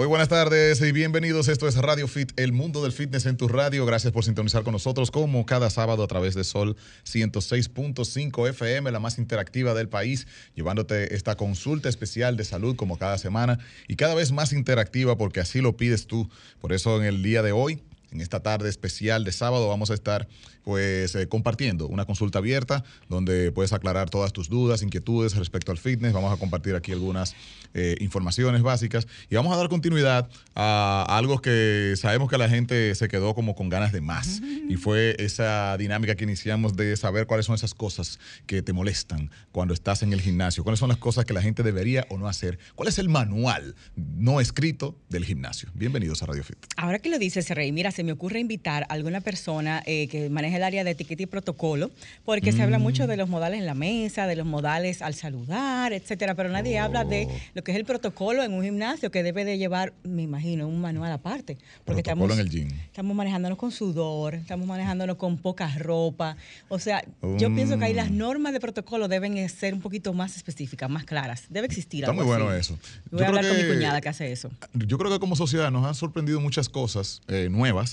Muy buenas tardes y bienvenidos. Esto es Radio Fit, el mundo del fitness en tu radio. Gracias por sintonizar con nosotros como cada sábado a través de Sol 106.5 FM, la más interactiva del país, llevándote esta consulta especial de salud como cada semana y cada vez más interactiva porque así lo pides tú. Por eso en el día de hoy en esta tarde especial de sábado vamos a estar pues eh, compartiendo una consulta abierta donde puedes aclarar todas tus dudas, inquietudes respecto al fitness. Vamos a compartir aquí algunas eh, informaciones básicas y vamos a dar continuidad a algo que sabemos que la gente se quedó como con ganas de más y fue esa dinámica que iniciamos de saber cuáles son esas cosas que te molestan cuando estás en el gimnasio, cuáles son las cosas que la gente debería o no hacer, cuál es el manual no escrito del gimnasio. Bienvenidos a Radio Fit. Ahora que lo dices, Rey, mira, se me ocurre invitar a alguna persona eh, que maneje el área de etiqueta y protocolo, porque se habla mucho de los modales en la mesa, de los modales al saludar, etcétera, pero nadie habla de Oh. lo que es el protocolo en un gimnasio que debe de llevar, me imagino, un manual aparte. Porque Protocolo estamos, en el gym. estamos manejándonos con sudor, estamos manejándonos con poca ropa. O sea, yo pienso que ahí las Mm. normas de protocolo deben eh, ser un poquito más específicas, más claras. Debe existir Está algo muy bueno así. eso. Voy Yo a hablar con mi cuñada que hace eso. Yo creo que como sociedad nos han sorprendido muchas cosas eh, nuevas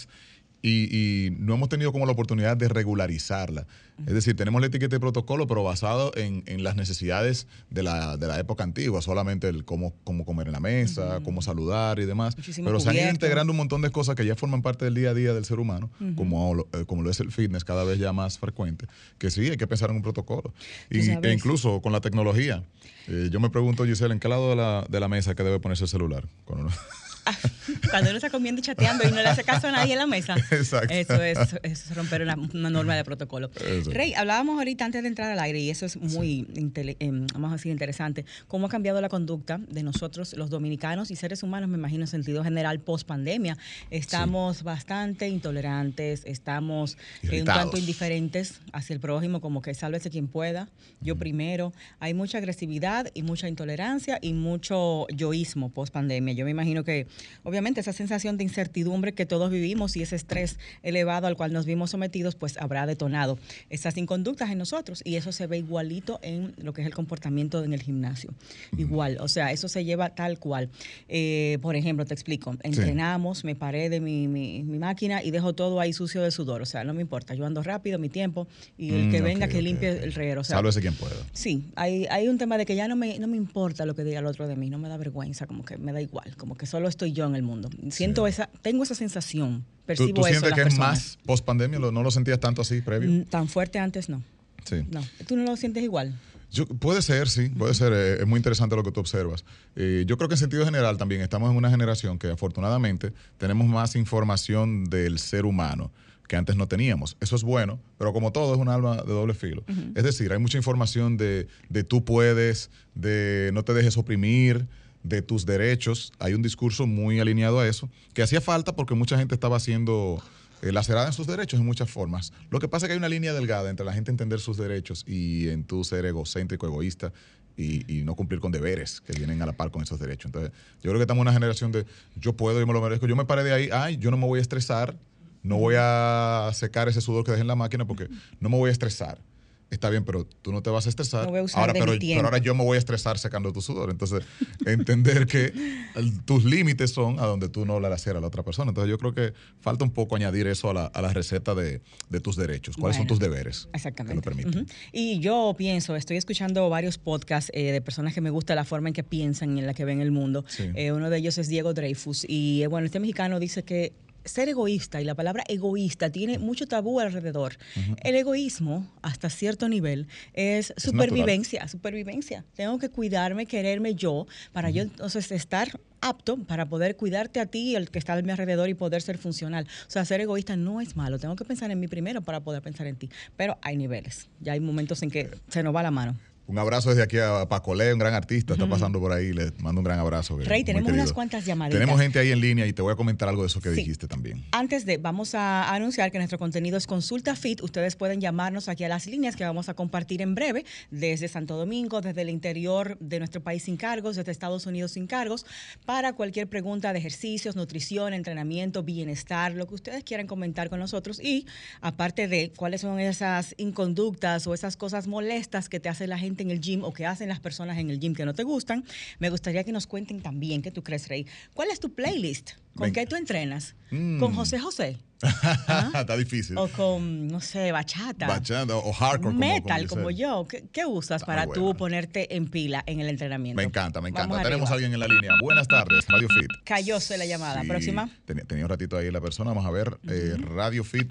y, y no hemos tenido como la oportunidad de regularizarla. Es decir, tenemos la etiqueta de protocolo, pero basado en, en las necesidades de la, de la época antigua, solamente el cómo, cómo comer en la mesa, cómo saludar y demás. Muchísimo pero se han ido integrando un montón de cosas que ya forman parte del día a día del ser humano, como, lo, eh, como lo es el fitness cada vez ya más frecuente, que sí, hay que pensar en un protocolo. Y, e incluso con la tecnología. Eh, yo me pregunto, Giselle, ¿en qué lado de la, de la mesa que debe ponerse el celular? Uno- Cuando uno está comiendo y chateando y no le hace caso a nadie en la mesa. Exacto. Eso es, eso es romper una, una norma de protocolo. Eso. Rey, hablábamos ahorita antes de entrar al aire y eso es muy, intele- em, vamos a decir, interesante. ¿Cómo ha cambiado la conducta de nosotros, los dominicanos y seres humanos, me imagino, en sentido general, post pandemia? Estamos bastante intolerantes, estamos eh, un tanto indiferentes hacia el prójimo, como que sálvese quien pueda, yo primero. Hay mucha agresividad y mucha intolerancia y mucho yoísmo post pandemia. Yo me imagino que, obviamente, esa sensación de incertidumbre que todos vivimos y ese estrés elevado al cual nos vimos sometidos, pues habrá detonado esas inconductas en nosotros y eso se ve igualito en lo que es el comportamiento en el gimnasio. Igual, o sea, eso se lleva tal cual. Eh, por ejemplo, te explico, entrenamos, me paré de mi, mi- mi máquina y dejo todo ahí sucio de sudor, o sea, no me importa, yo ando rápido, mi tiempo y el Mm, que venga que limpie el reguero. O sea, Sálvese quien pueda. Sí, hay, hay un tema de que ya no me, no me importa lo que diga el otro de mí, no me da vergüenza, como que me da igual, como que solo estoy yo en el mundo. Siento esa, tengo esa sensación, ¿Tú, percibo tú en sientes que es personas. más post pandemia? ¿No lo sentías tanto así previo? Mm, Tan fuerte antes no. Sí. No, tú no lo sientes igual. Yo- puede ser, sí, puede ser. eh, es muy interesante lo que tú observas. Eh, yo creo que en sentido general también estamos en una generación que afortunadamente tenemos más información del ser humano que antes no teníamos. Eso es bueno, pero como todo es un alma de doble filo. Es decir, hay mucha información de, de tú puedes, de no te dejes oprimir, de tus derechos. Hay un discurso muy alineado a eso, que hacía falta porque mucha gente estaba siendo eh, lacerada en sus derechos en muchas formas. Lo que pasa es que hay una línea delgada entre la gente entender sus derechos y en tu ser egocéntrico, egoísta y, no cumplir con deberes que vienen a la par con esos derechos. Entonces, yo creo que estamos en una generación de yo puedo, yo me lo merezco. Yo me paré de ahí, ay, yo no me voy a estresar, no voy a secar ese sudor que dejé en la máquina porque no me voy a estresar. Está bien, pero tú no te vas a estresar. No voy a usar ahora, de pero, mi tiempo. pero ahora yo me voy a estresar secando tu sudor. Entonces, entender que el- tus límites son a donde tú no le hacer a la otra persona. Entonces, yo creo que falta un poco añadir eso a la, a la receta de, de tus derechos. ¿Cuáles son tus deberes? Exactamente. Que lo permiten. Y yo pienso, estoy escuchando varios podcasts eh, de personas que me gusta la forma en que piensan y en la que ven el mundo. Sí. Eh, uno de ellos es Diego Dreyfus. Y eh, bueno, este mexicano dice que ser egoísta y la palabra egoísta tiene mucho tabú alrededor. El egoísmo, hasta cierto nivel, es, Es supervivencia, supervivencia. Tengo que cuidarme, quererme yo, para yo entonces estar apto para poder cuidarte a ti y el que está a mi alrededor y poder ser funcional. O sea, ser egoísta no es malo. Tengo que pensar en mí primero para poder pensar en ti. Pero hay niveles. Ya hay momentos en que se nos va la mano. Un abrazo desde aquí a Paco Le, un gran artista, está pasando por ahí, le mando un gran abrazo. Rey, tenemos unas cuantas llamaditas. Tenemos gente ahí en línea y te voy a comentar algo de eso que Sí. dijiste también. Antes de, vamos a anunciar que nuestro contenido es Consulta Fit. Ustedes pueden llamarnos aquí a las líneas que vamos a compartir en breve desde Santo Domingo, desde el interior de nuestro país sin cargos, desde Estados Unidos sin cargos, para cualquier pregunta de ejercicios, nutrición, entrenamiento, bienestar, lo que ustedes quieran comentar con nosotros. Y aparte de cuáles son esas inconductas o esas cosas molestas que te hace la gente gente en el gym o qué hacen las personas en el gym que no te gustan, me gustaría que nos cuenten también, ¿qué tú crees, Rey? ¿Cuál es tu playlist? ¿Con qué tú entrenas? Mm. ¿Con José José? Está difícil. O con, no sé, bachata. Bachata o hardcore. Metal, como, yo. ¿Qué, qué usas Está para tú ponerte en pila en el entrenamiento? Me encanta, me encanta. Vamos Tenemos a arriba. alguien en la línea. Buenas tardes, Radio Fit. Cayóse la llamada. Sí, Próxima. Tenía, tenía un ratito ahí la persona. Vamos a ver. eh, Radio Fit.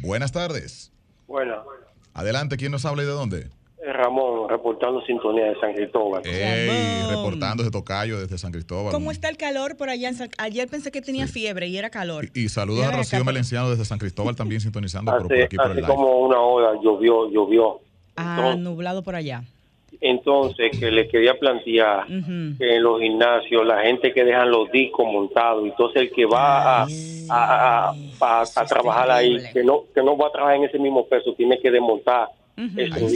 Buenas tardes. Bueno, Adelante, ¿quién nos habla y de dónde? Es Ramón, reportando sintonía de San Cristóbal. Ey, Ramón. reportándose Tocayo desde San Cristóbal. ¿Cómo está el calor por allá? en San- Ayer pensé que tenía Sí. fiebre y era calor. Y, y saludos a Rocío Melenciano desde San Cristóbal también sintonizando por, por Hace, aquí por el hace live. como una hora llovió, llovió. Ah, Entonces, nublado por allá. entonces, que le quería plantear que en los gimnasios la gente que dejan los discos montados, entonces el que va a, a, a- a- Eso a es trabajar ahí, que no, que no va a trabajar en ese mismo peso, tiene que desmontar Sí,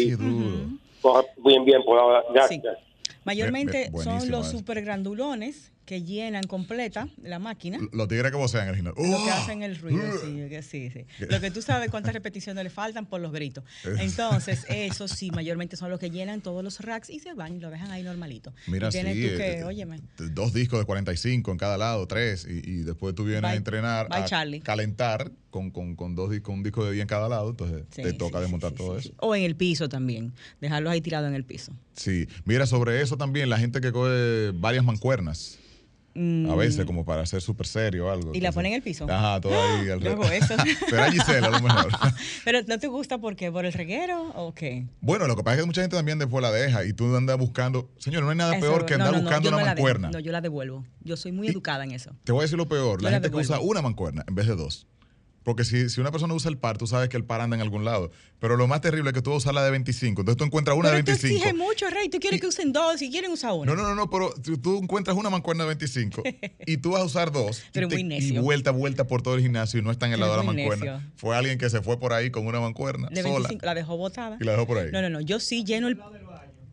disco. duro. Corre Bien, bien, por ahora. Sí. ya. Mayormente son los eso. super grandulones que llenan completa la máquina. Los tigres que vocean en el gimnasio. Lo que ¡Oh! hacen el ruido, sí, que sí, sí. Lo que tú sabes cuántas repeticiones le faltan por los gritos. Entonces, eso sí, mayormente son los que llenan todos los racks y se van y lo dejan ahí normalito. Mira, sí. tienes tú eh, que, eh, óyeme, Dos discos de 45 en cada lado, tres. Y, y después tú vienes a entrenar, bye, a Charlie. calentar con, con, con dos discos, un disco de 10 en cada lado. Entonces sí, te toca sí, desmontar sí, todo eso. O en el piso también, dejarlos ahí tirados en el piso. Sí. Mira, sobre eso también, la gente que coge varias mancuernas. Mm, A veces, como para ser súper serio o algo. ¿Y la pone en el piso? Ajá, todo ahí Yo alrededor. hago eso. Será Gisela a lo mejor. Pero ¿no te gusta por qué? ¿Por el reguero o qué? Bueno, lo que pasa es que mucha gente también después la deja y tú andas buscando. Señor, no hay nada Eso- peor que andar no, no, buscando no una mancuerna. No, yo la devuelvo. Yo soy muy Y- educada en eso. Te voy a decir lo peor, la la gente que usa una mancuerna en vez de dos. Porque si, si una persona usa el par, tú sabes que el par anda en algún lado. Pero lo más terrible es que tú vas a usar la de 25. Entonces tú encuentras una Pero de tú 25. exiges mucho, Rey. Tú quieres que usen dos y quieren usar una. No, no, no, no, pero tú, tú encuentras una mancuerna de 25 y tú vas a usar dos. y Pero te- muy necio. Y vuelta, vuelta por todo el gimnasio y no está en el Pero lado de la mancuerna. necio. Fue alguien que se fue por ahí con una mancuerna De sola 25, la dejó botada. y la dejó por ahí. No, no, no. Yo sí lleno el.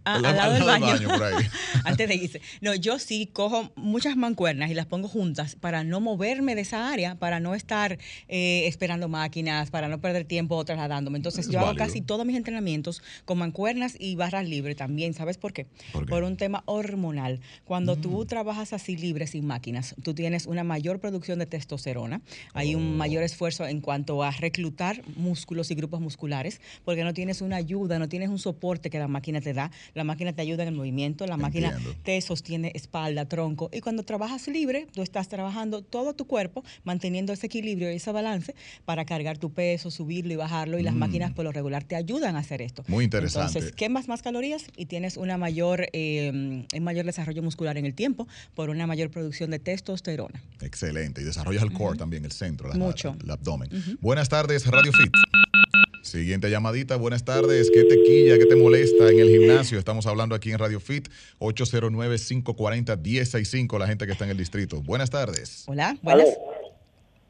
Ah, Al al lado del baño. por ahí. Antes de irse. No, yo sí cojo muchas mancuernas y las pongo juntas para no moverme de esa área, para no estar eh, esperando máquinas, para no perder tiempo trasladándome. Entonces, Es yo hago casi todos mis entrenamientos con mancuernas y barras libres también. ¿Sabes por qué? ¿Por qué? Mm. un tema hormonal. Cuando tú trabajas así libre, sin máquinas, tú tienes una mayor producción de testosterona. Hay Oh. un mayor esfuerzo en cuanto a reclutar músculos y grupos musculares, porque no tienes una ayuda, no tienes un soporte que la máquina te da. La máquina te ayuda en el movimiento, la máquina te sostiene espalda, tronco. Y cuando trabajas libre, tú estás trabajando todo tu cuerpo, manteniendo ese equilibrio y ese balance para cargar tu peso, subirlo y bajarlo. Y las Mm. máquinas por lo regular te ayudan a hacer esto. Muy interesante. Entonces, quemas más calorías y tienes una mayor, eh, un mayor desarrollo muscular en el tiempo por una mayor producción de testosterona. Excelente. Y desarrollas el core también, el centro, la- Mucho. la- el abdomen. Buenas tardes, Radio Fit. Siguiente llamadita. Buenas tardes. ¿Qué te quilla? ¿Qué te molesta en el gimnasio? Estamos hablando aquí en Radio Fit. 809-540-1065, la gente que está en el distrito. Buenas tardes. Hola, buenas.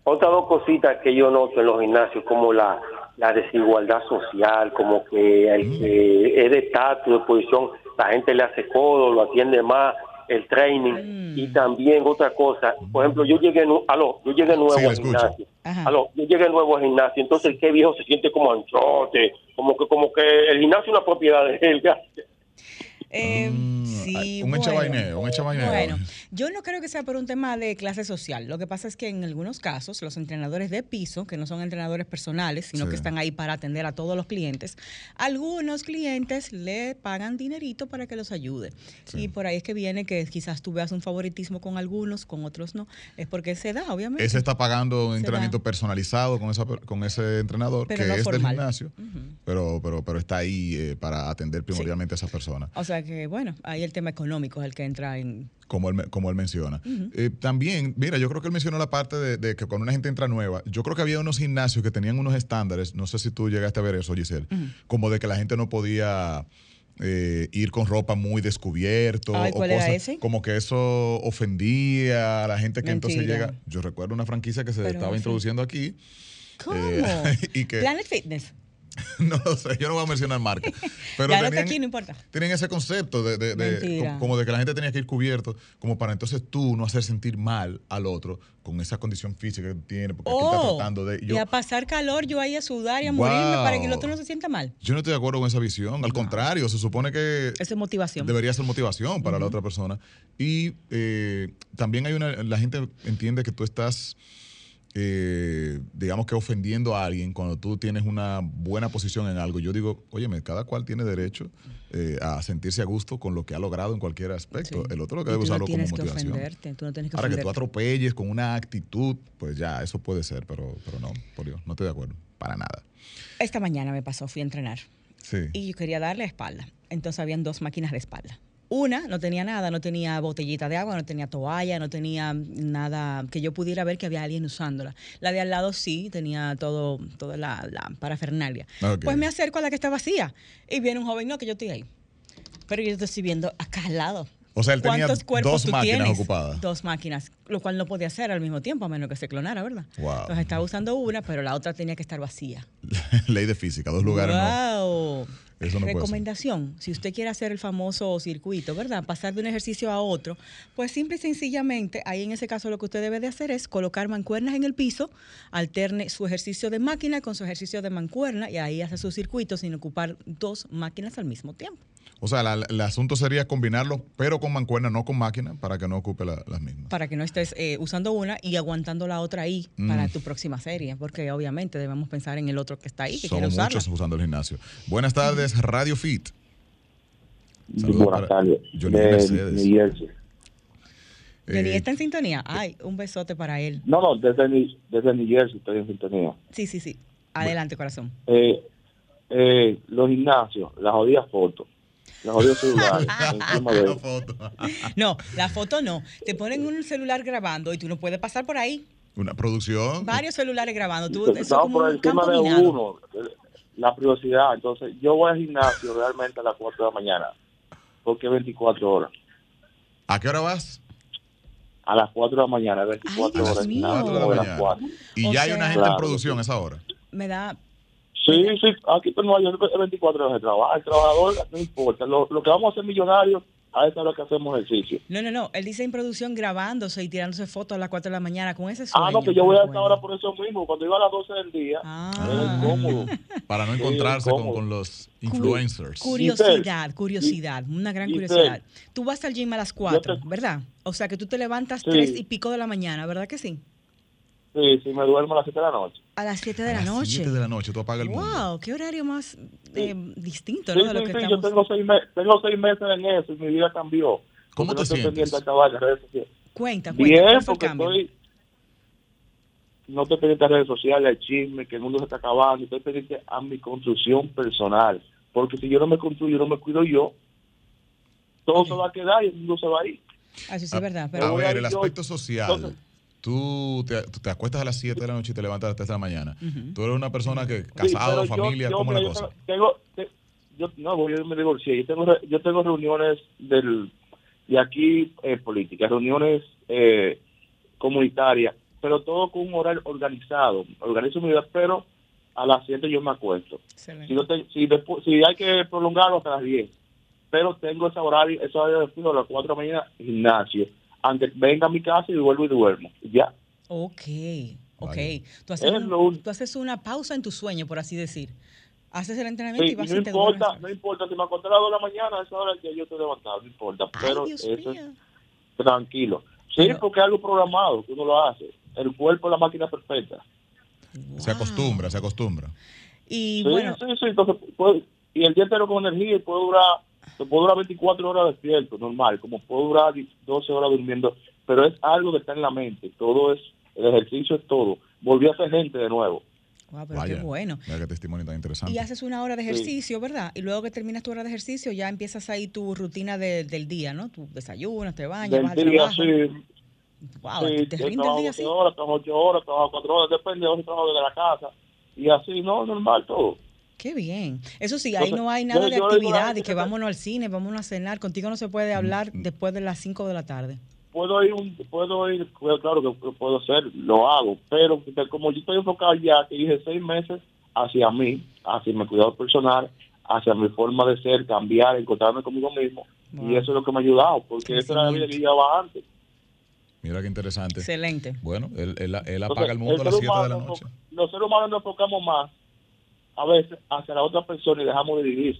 Otras dos cositas que yo noto en los gimnasios, como la, la desigualdad social, como que el que es de estatus, de posición, la gente le hace codo, lo atiende más, el training. Y también otra cosa, por ejemplo, yo llegué, aló, yo llegué nuevo Sí, le al escucho. gimnasio. Ajá. Aló, yo llegué nuevo al gimnasio, entonces el que viejo se siente como anchote, como que como que el gimnasio es una propiedad de él. Eh, Mm, sí, un bueno. echabaineo, un echabaineo. Bueno, yo no creo que sea por un tema de clase social. Lo que pasa es que en algunos casos los entrenadores de piso, que no son entrenadores personales, sino Sí. que están ahí para atender a todos los clientes, algunos clientes le pagan dinerito para que los ayude. Sí. Y por ahí es que viene que quizás tú veas un favoritismo con algunos, con otros no. Es porque se da, obviamente. Ese está pagando un Se entrenamiento da. personalizado con, esa, con ese entrenador Pero que no es formal. del gimnasio, pero, pero, pero está ahí eh, para atender primordialmente a esa persona. O sea que, bueno, ahí el tema económico es el que entra en... como él, como él menciona. Eh, también, mira, yo creo que él mencionó la parte de, de que cuando una gente entra nueva, yo creo que había unos gimnasios que tenían unos estándares, no sé si tú llegaste a ver eso, Giselle, como de que la gente no podía eh, ir con ropa muy descubierto. Ay, o ¿cuál era cosas ese? Como que eso ofendía a la gente que entonces llega. Yo recuerdo una franquicia que se Pero estaba introduciendo aquí. ¿Cómo? Eh, y que- Planet Fitness. no lo sé, yo no voy a mencionar marca. Pero Ya tenían, aquí, no importa. tienen ese concepto de, de- de- Mentira. como, de que la gente tenía que ir cubierto, como para entonces tú no hacer sentir mal al otro con esa condición física que tiene, porque está Oh, tratando de. y a pasar calor, yo ahí a sudar y a morirme para que el otro no se sienta mal. yo no estoy de acuerdo con esa visión. Al contrario, se supone que Esa es motivación. debería ser motivación para la otra persona. Y eh, también hay una. La gente entiende que tú estás. Eh, digamos que ofendiendo a alguien cuando tú tienes una buena posición en algo. Yo digo, óyeme, cada cual tiene derecho eh, a sentirse a gusto con lo que ha logrado en cualquier aspecto. Sí. El otro lo que debe tú no usarlo como que motivación. ofenderte, tú no tienes que Ahora que tú ofenderte. atropelles con una actitud, pues ya, eso puede ser, pero, pero no, por Dios, no estoy de acuerdo, para nada. Esta mañana me pasó, fui a entrenar Sí. y yo quería darle espalda. Entonces habían dos máquinas de espalda. Una no tenía nada, no tenía botellita de agua, no tenía toalla, no tenía nada que yo pudiera ver que había alguien usándola. La de al lado sí, tenía todo, toda la, la parafernalia. Pues me acerco a la que está vacía y viene un joven, no, que yo estoy ahí. Pero yo te estoy viendo acá al lado. O sea, él tenía ¿Cuántos cuerpos dos máquinas tienes? ocupadas. Dos máquinas, lo cual no podía hacer al mismo tiempo, a menos que se clonara, ¿verdad? Wow. Entonces estaba usando una, pero la otra tenía que estar vacía. Ley de física, dos lugares no. Recomendación, si usted quiere hacer el famoso circuito, ¿verdad? Pasar de un ejercicio a otro, pues simple y sencillamente, ahí en ese caso lo que usted debe de hacer es colocar mancuernas en el piso, alterne su ejercicio de máquina con su ejercicio de mancuerna y ahí hace su circuito sin ocupar dos máquinas al mismo tiempo. O sea, la- el asunto sería combinarlo, pero con mancuerna, no con máquina, para que no ocupe la- las mismas. Para que no estés eh, usando una y aguantando la otra ahí Mm. para tu próxima serie, porque obviamente debemos pensar en el otro que está ahí, que quiere Somos usarla. muchos usando el gimnasio. Buenas tardes, Radio Fit. Saludos Buenas tardes. Johnny De Mercedes. Eh, ¿está en sintonía? Ay, un besote para él. No, no, desde, New- desde New Jersey estoy en sintonía. Sí, sí, sí. Adelante, corazón. Eh, eh, los gimnasios, las jodidas fotos, encima de la foto. No, la foto no. Te ponen un celular grabando y tú no puedes pasar por ahí. Una producción. Varios celulares grabando. Tú, eso es Estamos como por encima de minado. uno, eh, la privacidad. Entonces, yo voy al gimnasio realmente a las 4 de la mañana, porque es 24 horas. ¿A qué hora vas? A las 4 de la mañana, 24 Ay, Dios horas. mío. Cuatro de la No, a las mañana. 4. Y O ya hay una gente en Claro. producción a esa hora. Me da... Sí, sí, aquí en Nueva York es 24 horas de trabajo. El trabajador no importa. Lo, lo que vamos a hacer millonarios, a esa hora que hacemos ejercicio. No, no, no. Él dice en producción grabándose y tirándose fotos a las 4 de la mañana con ese sueño. Ah, no, que yo voy a esa Bueno. hora por eso mismo. Cuando iba a las 12 del día, Ah. era incómodo. Para no Sí, encontrarse con, los influencers. Curiosidad, curiosidad, una gran curiosidad. Tú vas al gym a las 4, te- ¿verdad? O sea que tú te levantas Sí. 3 y pico de la mañana, ¿verdad que sí? Sí, sí, me duermo a las 7 de la noche. A las 7 de A la las noche. siete de la noche, tú apagas el mundo. Wow, qué horario más eh, distinto, Sí, ¿no? De lo sí, que sí, yo tengo seis, me- tengo seis meses en eso y mi vida cambió. ¿Cómo te no estoy sientes? redes sociales. Cuenta, cuenta. Bien, ¿cuál fue el porque estoy... No estoy pendiente de redes sociales, el chisme, que el mundo se está acabando. Estoy pendiente a mi construcción personal. Porque si yo no me construyo, no me cuido yo, todo se va a quedar y el mundo se va a ir. Ah, Eso sí A- es verdad. A Pero voy ver, a el yo- aspecto social. Entonces- Tú te, te acuestas a las 7 de la noche y te levantas a las 3 de la mañana. Ujú. Tú eres una persona que, casado, familia, yo, ¿cómo es la yo cosa? Tengo, te- yo, no, yo me divorcié. Yo tengo, re- yo tengo reuniones del, de aquí eh, políticas, reuniones eh, comunitarias, pero todo con un horario organizado. Organizo mi vida, pero a las 7 yo me acuesto. Excelente. Si, no te- si, después, si hay que prolongarlo hasta las 10, pero tengo ese horario, ese horario de a las 4 de la mañana, gimnasio. Antes venga a mi casa y vuelvo y duermo. Ya. Ok, ok. Tú haces, Es un- lo tú haces una pausa en tu sueño, por así decir. Haces el entrenamiento Sí, y vas no te duermes. importa, no importa, si me acosté a las 2 de la mañana, a esa hora que yo estoy levantado, no importa. Ay, Pero Dios eso es tranquilo. Sí, Pero- porque es algo programado, que uno lo hace. El cuerpo es la máquina perfecta. Se Wow. acostumbra, se acostumbra. Y sí, bueno, sí, sí, entonces, puede- y el día entero con energía y puede durar, se puede durar 24 horas despierto, normal, como puede durar 12 horas durmiendo, pero es algo que está en la mente, todo es, el ejercicio es todo. Volví a ser gente de nuevo. wow, pero Vaya, qué bueno. Mira qué testimonio tan interesante. Y haces una hora de Sí. ejercicio, ¿verdad? Y luego que terminas tu hora de ejercicio, ya empiezas ahí tu rutina de- del día, ¿no? Tu desayunas, te bañas, Del vas al día, trabajo. sí, Wow, sí, te yo rinde el día 12 así. horas, trabajo 8 horas, trabajo 4 horas, depende de si trabajo desde la casa. Y así, no, normal todo. Qué bien. Eso sí, ahí Entonces, no hay nada de yo actividad que vámonos al cine, vámonos a cenar. Contigo no se puede hablar después de las 5 de la tarde. puedo ir, un, puedo ir, pues, claro que puedo hacer, lo hago, pero como yo estoy enfocado ya, que dije seis meses hacia mí, hacia mi cuidado personal, hacia mi forma de ser, cambiar, encontrarme conmigo mismo. Y eso es lo que me ha ayudado, porque esa era la vida que llevaba antes. Mira qué interesante. Excelente. Bueno, él, él, apaga el mundo a las 7 de la noche. Los seres humanos nos enfocamos más a veces hacia la otra persona y dejamos de vivir.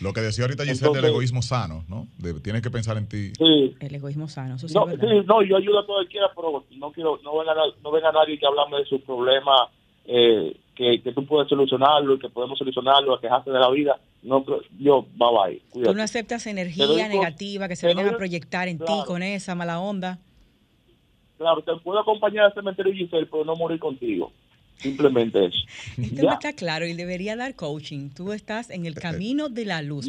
Lo que decía ahorita Giselle del egoísmo sano, ¿no? tienes que pensar en ti. Sí. El egoísmo sano, eso sí, no, sí, no, yo ayudo a todo el quiera, pero no quiero, no venga, no venga nadie que hablarme de sus problemas, eh, que, que, tú puedes solucionarlo, que podemos solucionarlo, a quejarte de la vida. No, yo, bye bye. Cuídate. Tú no aceptas energía negativa que se venga a proyectar en ti con esa mala onda. Claro, te puedo acompañar al cementerio Giselle, pero no morir contigo. Simplemente eso. Este tema está claro y debería dar coaching. Tú estás en el camino de la luz.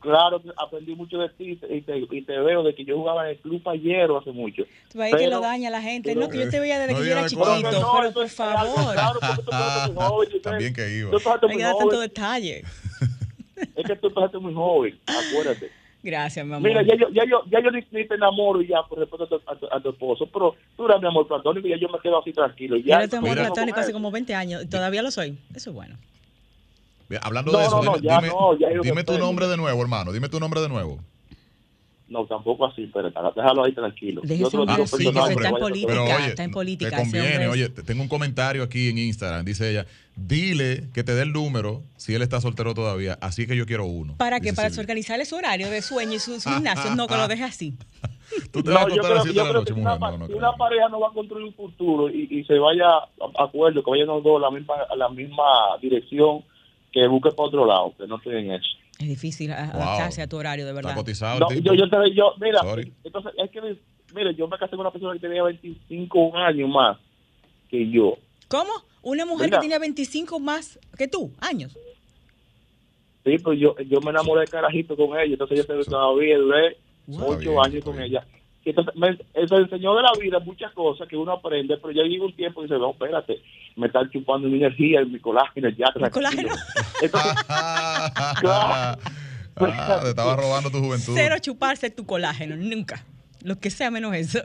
claro, aprendí mucho de ti y te, y te, veo de que yo jugaba en el club ayer hace mucho. Tú ahí que lo daña la gente. no, que yo te veía desde que yo era chiquito. pero por favor. Claro, tú También que iba. Hay que dar tanto detalle. Es que tú empezaste muy joven, acuérdate. Gracias, mi amor. Mira, ya yo, ya yo, ya yo ni, te enamoro ya por respeto a tu, a, tu, esposo, pero tú eres mi amor platónico y ya yo me quedo así tranquilo. Ya, yo tu amor platónico hace como 20 años, todavía lo soy. Eso es bueno. Hablando de eso, dime, dime tu nombre de nuevo, hermano. Dime tu nombre de nuevo. No, tampoco así, pero déjalo ahí tranquilo. Yo ah, sí, está en política, pero, oye, está en política. Te conviene, oye, tengo un comentario aquí en Instagram, dice ella, dile que te dé el número si él está soltero todavía, así que yo quiero uno. ¿Para qué? Para organizarle su horario de sueño y su, gimnasio, no que lo deje así. Tú te vas a contar a las 7 de la noche, mujer. si una pareja no va a construir un futuro y, y se vaya a acuerdo, que vayan los dos a la misma, a la misma dirección, que busque para otro lado, que no estén eso. Es difícil adaptarse a tu horario, de verdad. Está cotizado. No, yo, yo, yo, mira, entonces es que, mire, yo me casé con una persona que tenía 25 años más que yo. ¿Cómo? ¿Una mujer que tenía 25 más que tú, años? Sí, pues yo, yo me enamoré de carajito con ella, entonces yo todavía duré 8 años con ella. Entonces, me, eso enseñó de la vida muchas cosas que uno aprende, pero ya llega un tiempo y dice, no, espérate, me están chupando mi energía, mi colágeno, ya. ¿Mi colágeno? Entonces, claro, ah, te estaba robando tu juventud. Cero chuparse tu colágeno, nunca. Lo que sea menos eso.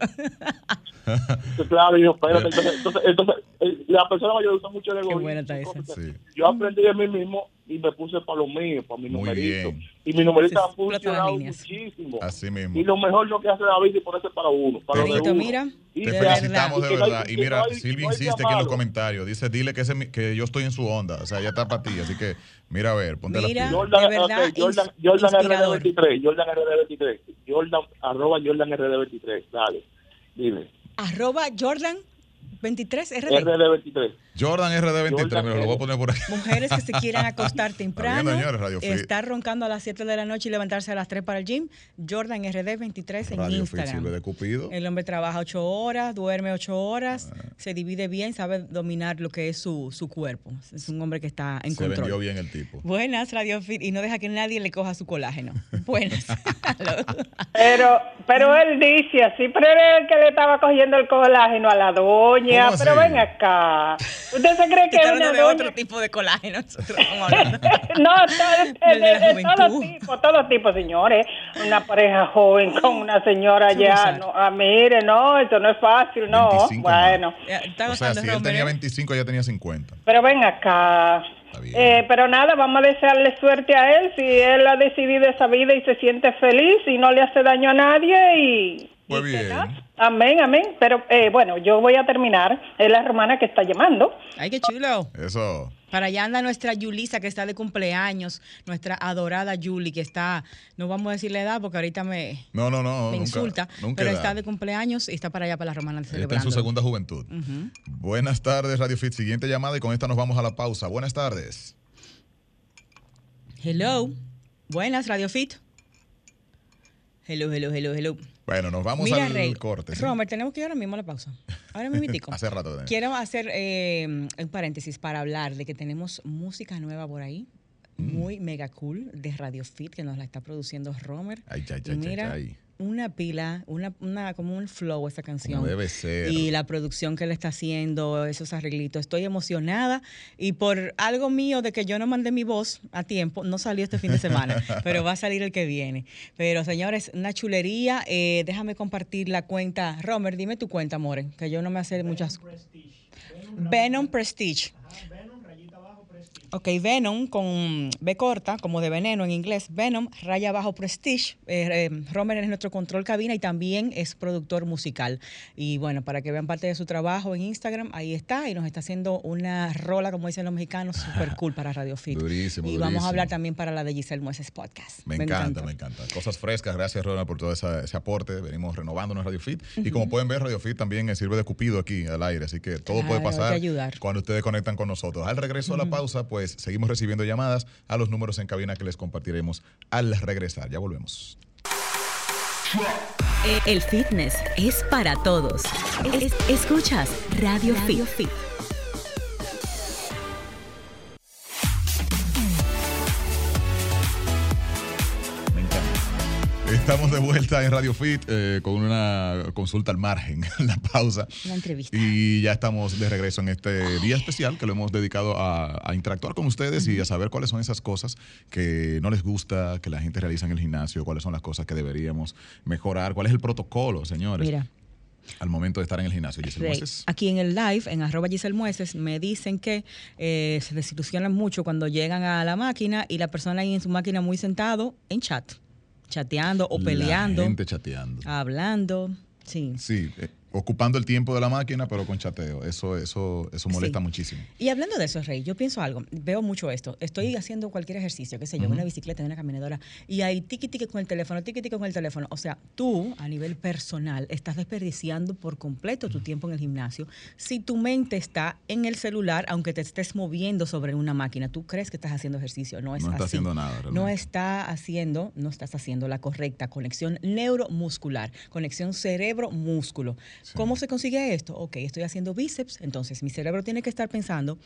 claro, yo, espérate, entonces, entonces, eh, la persona mayor usa mucho el egoísmo. Qué buena está esa. Sí. Yo aprendí de mí mismo y me puse para lo mío, para mi numerito. Y mi numerito ha funcionado muchísimo. Así mismo. Y lo mejor lo que hace David es ponerse para uno. Para mira. Te felicitamos de verdad. Y mira, Silvia insiste aquí en los comentarios. Dice, dile que, ese, que yo estoy en su onda. O sea, ya está para ti. Así que, mira a ver, ponte mira, la Jordan, de verdad, okay, Jordan, Jordan RD23. Jordan RD23. Jordan, arroba Jordan RD23. Dale, dime. Arroba Jordan 23 RD. RD23. Jordan RD23, me lo voy a poner por ahí. Mujeres que se quieran acostar temprano, estar roncando a las 7 de la noche y levantarse a las 3 para el gym. Jordan RD23 en Radio Instagram. de Cupido. El hombre trabaja 8 horas, duerme 8 horas, ah. se divide bien, sabe dominar lo que es su, su cuerpo. Es un hombre que está en control. Se vendió bien el tipo. Buenas, Radio Fit, y no deja que nadie le coja su colágeno. Buenas. pero, pero él dice así, pero era el que le estaba cogiendo el colágeno a la doña. Pero ven acá. ¿Usted se cree que es una de otro tipo de colágeno? no, todo, de, todo tipo, todo tipo, señores. Una pareja joven con una señora ya. No, ah, mire, no, eso no es fácil, no. bueno. O sea, si él tenía 25, ella tenía 50. Pero ven acá. Eh, pero nada, vamos a desearle suerte a él si él ha decidido esa vida y se siente feliz y no le hace daño a nadie y muy bien. Amén, amén. Pero eh, bueno, yo voy a terminar. Es la hermana que está llamando. Ay, qué chulo. Eso. Para allá anda nuestra Yulisa que está de cumpleaños, nuestra adorada Yuli que está, no vamos a decirle edad porque ahorita me, no, no, no, me insulta, pero está de cumpleaños y está para allá para la romana Está en su segunda juventud. Buenas tardes, Radio Fit. Siguiente llamada y con esta nos vamos a la pausa. Buenas tardes. Hello. Buenas, Radio Fit. Hello, hello, hello, hello. Bueno, nos vamos al corte. Romer, tenemos que ir ahora mismo a la pausa. Ahora mismo. Hace rato. Quiero hacer eh, un paréntesis para hablar de que tenemos música nueva por ahí. Mm. Muy mega cool de Radio Fit que nos la está produciendo Romer. Ay, ay, ay, mira, una pila, una, una como un flow esa canción. debe ser. Y la producción que él está haciendo, esos arreglitos. Estoy emocionada y por algo mío de que yo no mandé mi voz a tiempo, no salió este fin de semana, pero va a salir el que viene. Pero señores, una chulería. Eh, déjame compartir la cuenta. Romer, dime tu cuenta, More, que yo no me hace muchas. Venom Prestige. Ok, Venom con B corta, como de veneno en inglés. Venom, raya bajo Prestige. Eh, eh, Romer es nuestro control cabina y también es productor musical. Y bueno, para que vean parte de su trabajo en Instagram, ahí está. Y nos está haciendo una rola, como dicen los mexicanos, súper cool para Radio Fit. Durísimo, Y vamos a hablar también para la de Giselle Mueces Podcast. Me, encanta, me encanta. Cosas frescas. Gracias, Ronald, por todo ese aporte. Venimos renovándonos Radio Fit. Y como pueden ver, Radio Fit también sirve de cupido aquí al aire. Así que todo puede Claro, pasar ayudar. cuando ustedes conectan con nosotros. Al regreso a la pausa, pues seguimos recibiendo llamadas a los números en cabina que les compartiremos al regresar. Ya volvemos. El fitness es para todos. Es- escuchas Radio, Fit. Estamos de vuelta en Radio Fit eh, con una consulta al margen, la pausa. Una entrevista. Y ya estamos de regreso en este día especial que lo hemos dedicado a, a interactuar con ustedes y a saber cuáles son esas cosas que no les gusta, que la gente realiza en el gimnasio, cuáles son las cosas que deberíamos mejorar, cuál es el protocolo, señores, Mira, al momento de estar en el gimnasio. Giselle Mueces. Aquí en el live, en arroba Giselle Mueces, me dicen que eh, se desilusionan mucho cuando llegan a la máquina y la persona ahí en su máquina muy sentado en chat, chateando o peleando, La gente chateando. hablando. Sí. Sí, eh, ocupando el tiempo de la máquina, pero con chateo. Eso, eso, eso molesta Sí. muchísimo. Y hablando de eso, Rey, yo pienso algo, veo mucho esto. Estoy haciendo cualquier ejercicio, qué sé yo, en una bicicleta, una caminadora, y hay tiqui tiqui con el teléfono, tiqui tiqui con el teléfono. O sea, tú, a nivel personal, estás desperdiciando por completo tu tiempo en el gimnasio. Si tu mente está en el celular, aunque te estés moviendo sobre una máquina, tú crees que estás haciendo ejercicio. No es No está así. haciendo nada, realmente. No está haciendo, no estás haciendo la correcta conexión neuromuscular, conexión cerebro-músculo. ¿Cómo se consigue esto? Ok, estoy haciendo bíceps, entonces mi cerebro tiene que estar pensando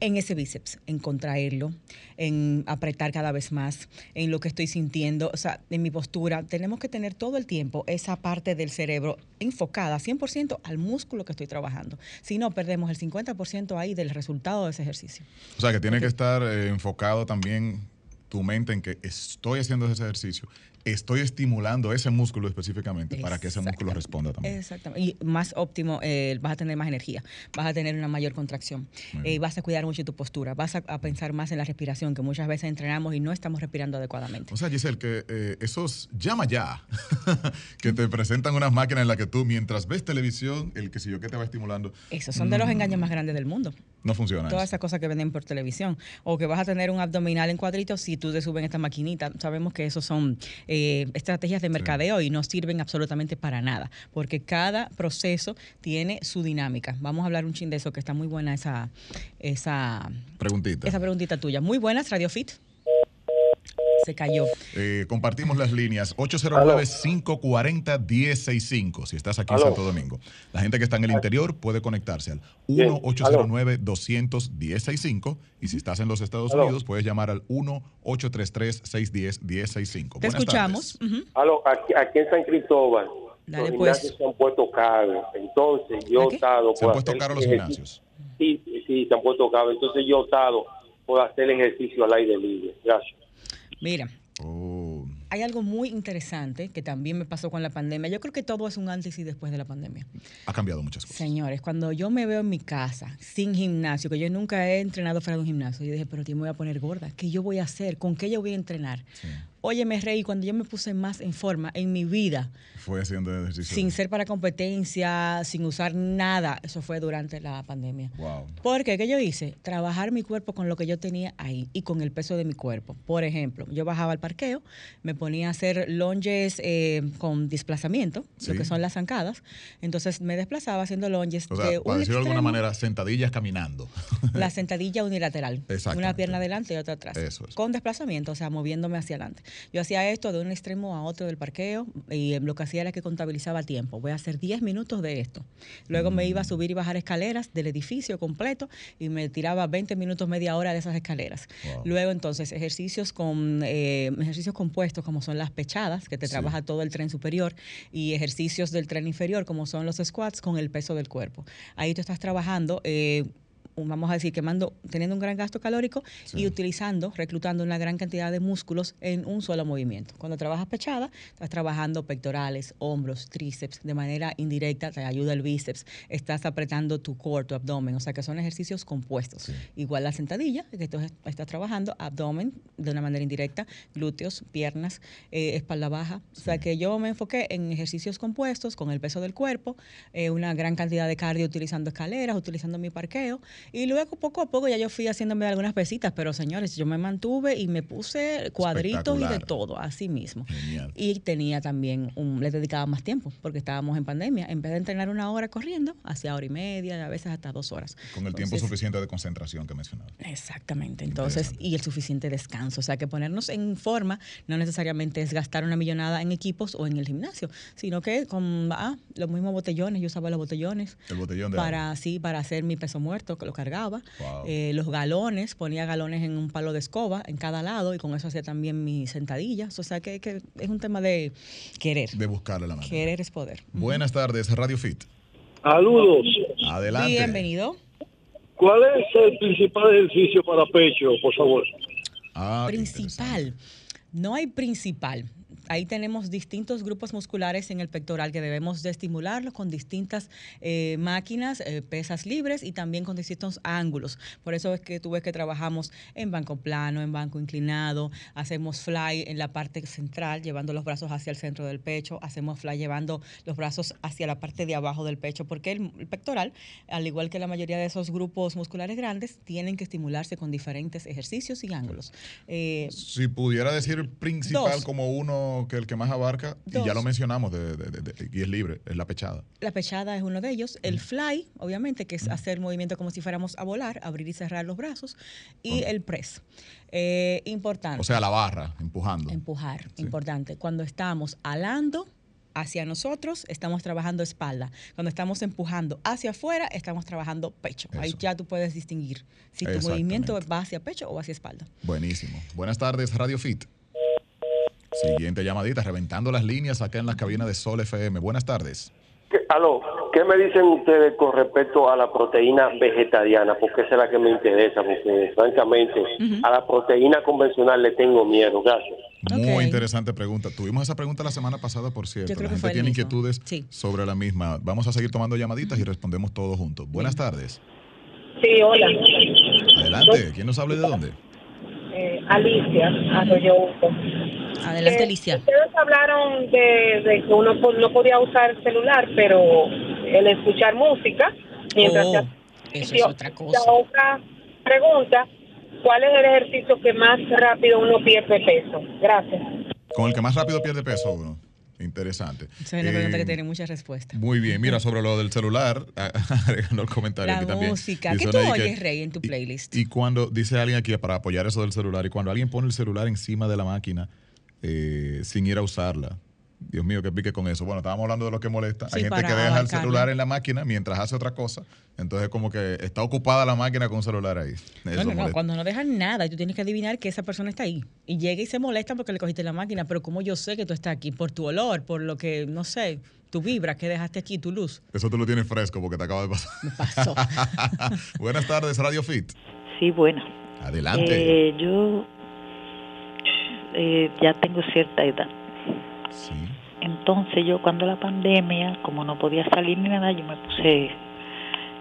en ese bíceps, en contraerlo, en apretar cada vez más, en lo que estoy sintiendo, o sea, en mi postura. Tenemos que tener todo el tiempo esa parte del cerebro enfocada 100% al músculo que estoy trabajando. Si no, perdemos el 50% ahí del resultado de ese ejercicio. O sea, que tiene que estar eh, enfocado también tu mente en que estoy haciendo ese ejercicio, estoy estimulando ese músculo específicamente para que ese músculo responda también. Exactamente. Y más óptimo, eh, vas a tener más energía, vas a tener una mayor contracción, eh, vas a cuidar mucho tu postura, vas a, a pensar más en la respiración, que muchas veces entrenamos y no estamos respirando adecuadamente. O sea, Giselle, que eh, esos llama ya, que te presentan unas máquinas en las que tú, mientras ves televisión, el que si yo que te va estimulando, Esos son de los mm, engaños más grandes del mundo. No funciona. Todas eso. esas cosas que venden por televisión. O que vas a tener un abdominal en cuadritos si tú te suben esta maquinita. Sabemos que esos son eh, estrategias de mercadeo y no sirven absolutamente para nada. Porque cada proceso tiene su dinámica. Vamos a hablar un chin de eso, que está muy buena esa, esa, Preguntita. esa preguntita tuya. Muy buenas, Radio Fit. Se cayó. Eh, compartimos las líneas 809-540-1065 si estás aquí en. Santo Domingo. La gente que está en el interior puede conectarse al Bien. 1-809-200-1065 y si estás en los Estados Aló. Unidos puedes llamar al 1-833-610-1065. Te Buenas escuchamos. Aló, aquí, aquí en San Cristóbal, Dale, los pues. gimnasios se han puesto caros. Entonces, yo ¿A he optado Se han por puesto caros los gimnasios. Sí, sí, se han puesto caros. Entonces, yo he optado por hacer ejercicio al aire libre. Gracias. Mira, Oh, hay algo muy interesante que también me pasó con la pandemia. Yo creo que todo es un antes y después de la pandemia. ha cambiado muchas cosas. Señores, cuando yo me veo en mi casa sin gimnasio, que yo nunca he entrenado fuera de un gimnasio, yo dije, pero yo me voy a poner gorda. ¿Qué yo voy a hacer? ¿Con qué yo voy a entrenar? Sí. Óyeme, Rey, cuando yo me puse más en forma en mi vida, Fue haciendo ejercicio. sin ser para competencia, sin usar nada, eso fue durante la pandemia. Wow. Porque, ¿qué yo hice? Trabajar mi cuerpo con lo que yo tenía ahí y con el peso de mi cuerpo. Por ejemplo, yo bajaba al parqueo, me ponía a hacer lunges eh, con desplazamiento, Sí. lo que son las zancadas. Entonces me desplazaba haciendo lunges O sea, de para un decirlo de alguna manera, sentadillas caminando. La sentadilla unilateral. Exactamente. Una pierna adelante y otra atrás. Eso es. Con desplazamiento, o sea, moviéndome hacia adelante. Yo hacía esto de un extremo a otro del parqueo y lo que hacía era que contabilizaba tiempo. Voy a hacer 10 minutos de esto. Luego me iba a subir y bajar escaleras del edificio completo y me tiraba 20 minutos, media hora de esas escaleras. Luego entonces ejercicios con eh, ejercicios compuestos como son las pechadas, que te trabaja todo el tren superior, y ejercicios del tren inferior como son los squats con el peso del cuerpo. Ahí tú estás trabajando eh, vamos a decir, quemando, teniendo un gran gasto calórico y utilizando, reclutando una gran cantidad de músculos en un solo movimiento. Cuando trabajas pechada, estás trabajando pectorales, hombros, tríceps, de manera indirecta te ayuda el bíceps, estás apretando tu core, tu abdomen, o sea que son ejercicios compuestos. Igual la sentadilla, que tú estás trabajando abdomen de una manera indirecta, glúteos, piernas, eh, espalda baja. O sea que yo me enfoqué en ejercicios compuestos con el peso del cuerpo, eh, una gran cantidad de cardio utilizando escaleras, utilizando mi parqueo y luego poco a poco ya yo fui haciéndome algunas pesitas, pero señores, yo me mantuve y me puse cuadritos y de todo, así mismo. Y tenía también, un, le dedicaba más tiempo, porque estábamos en pandemia. En vez de entrenar una hora corriendo, hacía hora y media, a veces hasta dos horas. Con el tiempo suficiente de concentración que mencionaba. Exactamente. Entonces, y el suficiente descanso. O sea, que ponernos en forma no necesariamente es gastar una millonada en equipos o en el gimnasio, sino que con ah, los mismos botellones, yo usaba los botellones. El botellón de para, Sí, para hacer mi peso muerto, que lo cargaba. Eh, los galones, ponía galones en un palo de escoba en cada lado y con eso hacía también mis sentadillas. O sea que, es un tema de querer. De buscarle la mano. Querer es poder. Buenas tardes, Radio Fit. Saludos. Adelante. Bienvenido. ¿Cuál es el principal ejercicio para pecho, por favor? Ah, principal. No hay principal ahí tenemos distintos grupos musculares en el pectoral que debemos de estimularlos con distintas eh, máquinas, eh, pesas libres y también con distintos ángulos. Por eso es que tú ves que trabajamos en banco plano, en banco inclinado, hacemos fly en la parte central, llevando los brazos hacia el centro del pecho, hacemos fly llevando los brazos hacia la parte de abajo del pecho, porque el, pectoral, al igual que la mayoría de esos grupos musculares grandes, tienen que estimularse con diferentes ejercicios y ángulos. Eh, si pudiera decir principal como uno que el que más abarca, y ya lo mencionamos, de, y es libre, es la pechada. La pechada es uno de ellos. El fly, obviamente, que es hacer movimiento como si fuéramos a volar, abrir y cerrar los brazos. Y el press. Eh, importante. O sea, la barra, empujando. Empujar, importante. Cuando estamos alando hacia nosotros, estamos trabajando espalda. Cuando estamos empujando hacia afuera, estamos trabajando pecho. Ahí ya tú puedes distinguir si tu movimiento va hacia pecho o hacia espalda. Buenísimo. Buenas tardes, Radio Fit. Siguiente llamadita, reventando las líneas acá en las cabinas de Sol FM. Buenas tardes. ¿Qué, aló, ¿qué me dicen ustedes con respecto a la proteína vegetariana? Porque esa es la que me interesa, porque francamente a la proteína convencional le tengo miedo. Gracias. Muy interesante pregunta. Tuvimos esa pregunta la semana pasada, por cierto. la gente tiene inquietudes sobre la misma. Vamos a seguir tomando llamaditas y respondemos todos juntos. Buenas tardes. Sí, hola. Adelante. ¿Quién nos habla de dónde? Eh, Alicia, Arroyo Adelante, eh, Alicia. Ustedes hablaron de, que uno no podía usar el celular, pero el escuchar música mientras oh, eso es otra cosa. La otra pregunta, ¿cuál es el ejercicio que más rápido uno pierde peso? Gracias. Con el que más rápido pierde peso uno. Interesante. Es una pregunta que eh, tiene muchas respuestas. Muy bien. Mira, sobre lo del celular, agregando el comentario la música. ¿Qué tú oyes, Rey, en tu playlist? y, cuando dice alguien aquí para apoyar eso del celular, y cuando alguien pone el celular encima de la máquina, eh, sin ir a usarla. Dios mío, que pique con eso. Bueno, estábamos hablando de lo que molesta. Hay gente que deja el celular en la máquina mientras hace otra cosa. Entonces, como que está ocupada la máquina con un celular ahí. no, no, no. Cuando no dejan nada, tú tienes que adivinar que esa persona está ahí. Y llega y se molesta porque le cogiste la máquina. Pero, como yo sé que tú estás aquí? Por tu olor, por lo que, no sé, tu vibra que dejaste aquí, tu luz. Eso tú lo tienes fresco porque te acaba de pasar. Me pasó. Buenas tardes, Radio Fit. Sí, buena. Adelante. Eh, yo eh, ya tengo cierta edad. Entonces yo cuando la pandemia, como no podía salir ni nada, yo me puse,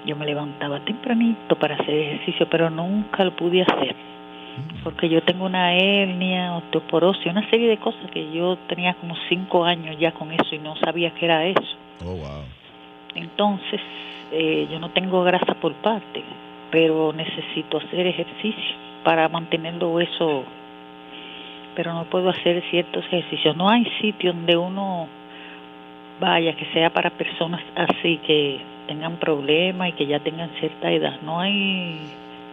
yo me levantaba tempranito para hacer ejercicio, pero nunca lo pude hacer. Mm. Porque yo tengo una hernia, osteoporosis, una serie de cosas que yo tenía como cinco años ya con eso y no sabía que era eso. Oh, wow. Entonces, eh, yo no tengo grasa por parte, pero necesito hacer ejercicio para mantener los huesos pero no puedo hacer ciertos ejercicios. No hay sitio donde uno vaya que sea para personas así que tengan problemas y que ya tengan cierta edad. No hay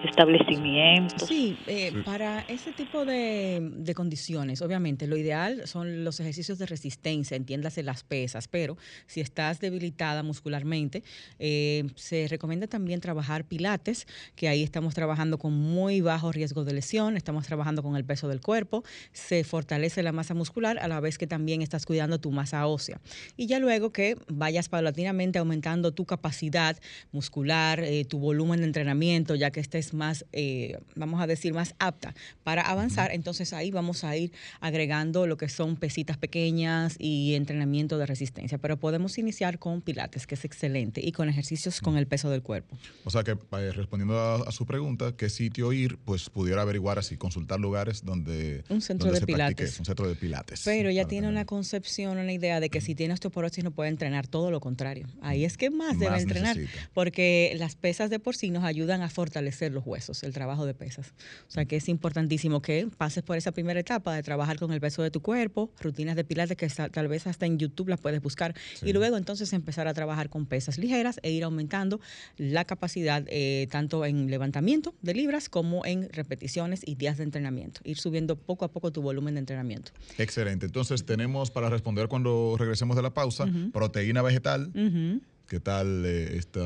establecimientos. Sí, eh, para ese tipo de, de, condiciones, obviamente, lo ideal son los ejercicios de resistencia, entiéndase las pesas, pero si estás debilitada muscularmente, eh, se recomienda también trabajar pilates, que ahí estamos trabajando con muy bajo riesgo de lesión, estamos trabajando con el peso del cuerpo, se fortalece la masa muscular a la vez que también estás cuidando tu masa ósea. Y ya luego que vayas paulatinamente aumentando tu capacidad muscular, eh, tu volumen de entrenamiento, ya que estés más, eh, vamos a decir, más apta para avanzar, entonces ahí vamos a ir agregando lo que son pesitas pequeñas y entrenamiento de resistencia. Pero podemos iniciar con pilates, que es excelente, y con ejercicios con el peso del cuerpo. O sea que eh, respondiendo a, su pregunta, ¿qué sitio ir? Pues pudiera averiguar así, consultar lugares donde... Un centro de pilates. un centro de pilates. Pero ya tiene una concepción, una idea de que si tiene osteoporosis no puede entrenar, todo lo contrario. Ahí es que más, debe entrenar, porque las pesas de por sí nos ayudan a fortalecer los huesos, el trabajo de pesas. O sea que es importantísimo que pases por esa primera etapa de trabajar con el peso de tu cuerpo, rutinas de pilates que tal vez hasta en YouTube las puedes buscar, y luego entonces empezar a trabajar con pesas ligeras e ir aumentando la capacidad eh, tanto en levantamiento de libras como en repeticiones y días de entrenamiento. Ir subiendo poco a poco tu volumen de entrenamiento. Excelente. Entonces tenemos para responder cuando regresemos de la pausa, proteína vegetal. ¿Qué tal eh, esta,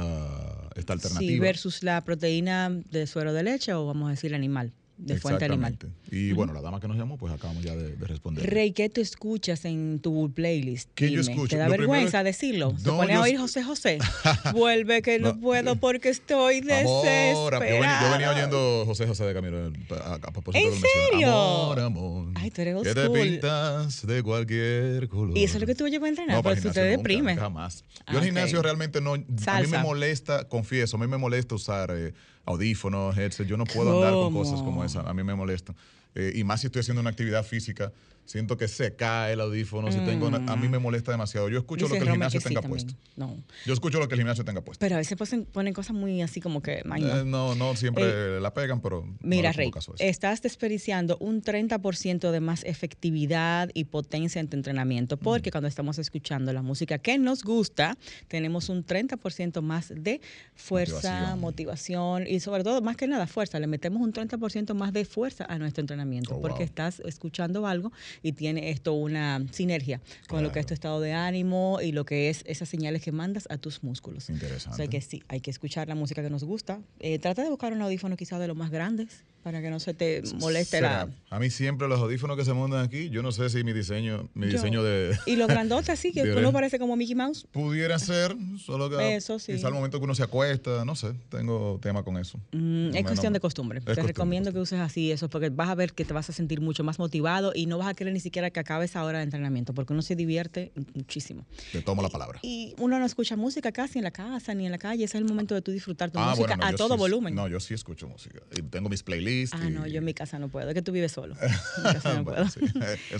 esta alternativa? Sí, versus la proteína de suero de leche o vamos a decir animal de fuente animal. Y bueno, la dama que nos llamó, pues acabamos ya de, responder. Rey, ¿qué tú escuchas en tu playlist? ¿Qué yo escucho? ¿Te da vergüenza decirlo? ¿Se pone a oír José José? Vuelve que no, puedo porque estoy desesperado. yo, venía, oyendo José José de Camilo. ¿En serio? Amor, amor. Ay, tú eres Que te pintas de cualquier color. ¿Y eso es lo que tú llevas a entrenar? No, pues tú te deprimes. Jamás. Yo en gimnasio realmente no... A mí me molesta, confieso, a mí me molesta usar... Eh, audífonos, headset. Yo no puedo andar con cosas como esa. A mí me molesta. Eh, y más si estoy haciendo una actividad física siento que se cae el audífono, si tengo a mí me molesta demasiado. Yo escucho lo que el gimnasio tenga puesto. No. Yo escucho lo que el gimnasio tenga puesto. Pero a veces ponen, cosas muy así como que... Eh, no. no, siempre eh, la pegan, pero... Mira, Rey, estás desperdiciando un 30% de más efectividad y potencia en tu entrenamiento, porque cuando estamos escuchando la música que nos gusta, tenemos un 30% más de fuerza, motivación. y sobre todo, más que nada, fuerza. Le metemos un 30% más de fuerza a nuestro entrenamiento, oh, porque estás escuchando algo y tiene esto una sinergia con lo que es tu estado de ánimo y lo que es esas señales que mandas a tus músculos. Interesante. O sea que sí, hay que escuchar la música que nos gusta. Eh, trata de buscar un audífono quizás de los más grandes para que no se te moleste la... A mí siempre los audífonos que se montan aquí, yo no sé si mi diseño, mi diseño de... Y los grandotes así, que uno parece como Mickey Mouse. Pudiera ser, solo que eso, sí. quizá al momento que uno se acuesta, no sé, tengo tema con eso. Mm, es cuestión de costumbre. te recomiendo que uses así eso, porque vas a ver que te vas a sentir mucho más motivado y no vas a ni siquiera que acabe esa hora de entrenamiento, porque uno se divierte muchísimo. Te tomo la palabra. Y uno no escucha música casi en la casa ni en la calle, ese es el momento de tú disfrutar tu ah, música a todo volumen. No, yo sí escucho música. Y tengo mis playlists. Ah, no, yo en mi casa no puedo. Es que tú vives solo. En mi casa no puedo.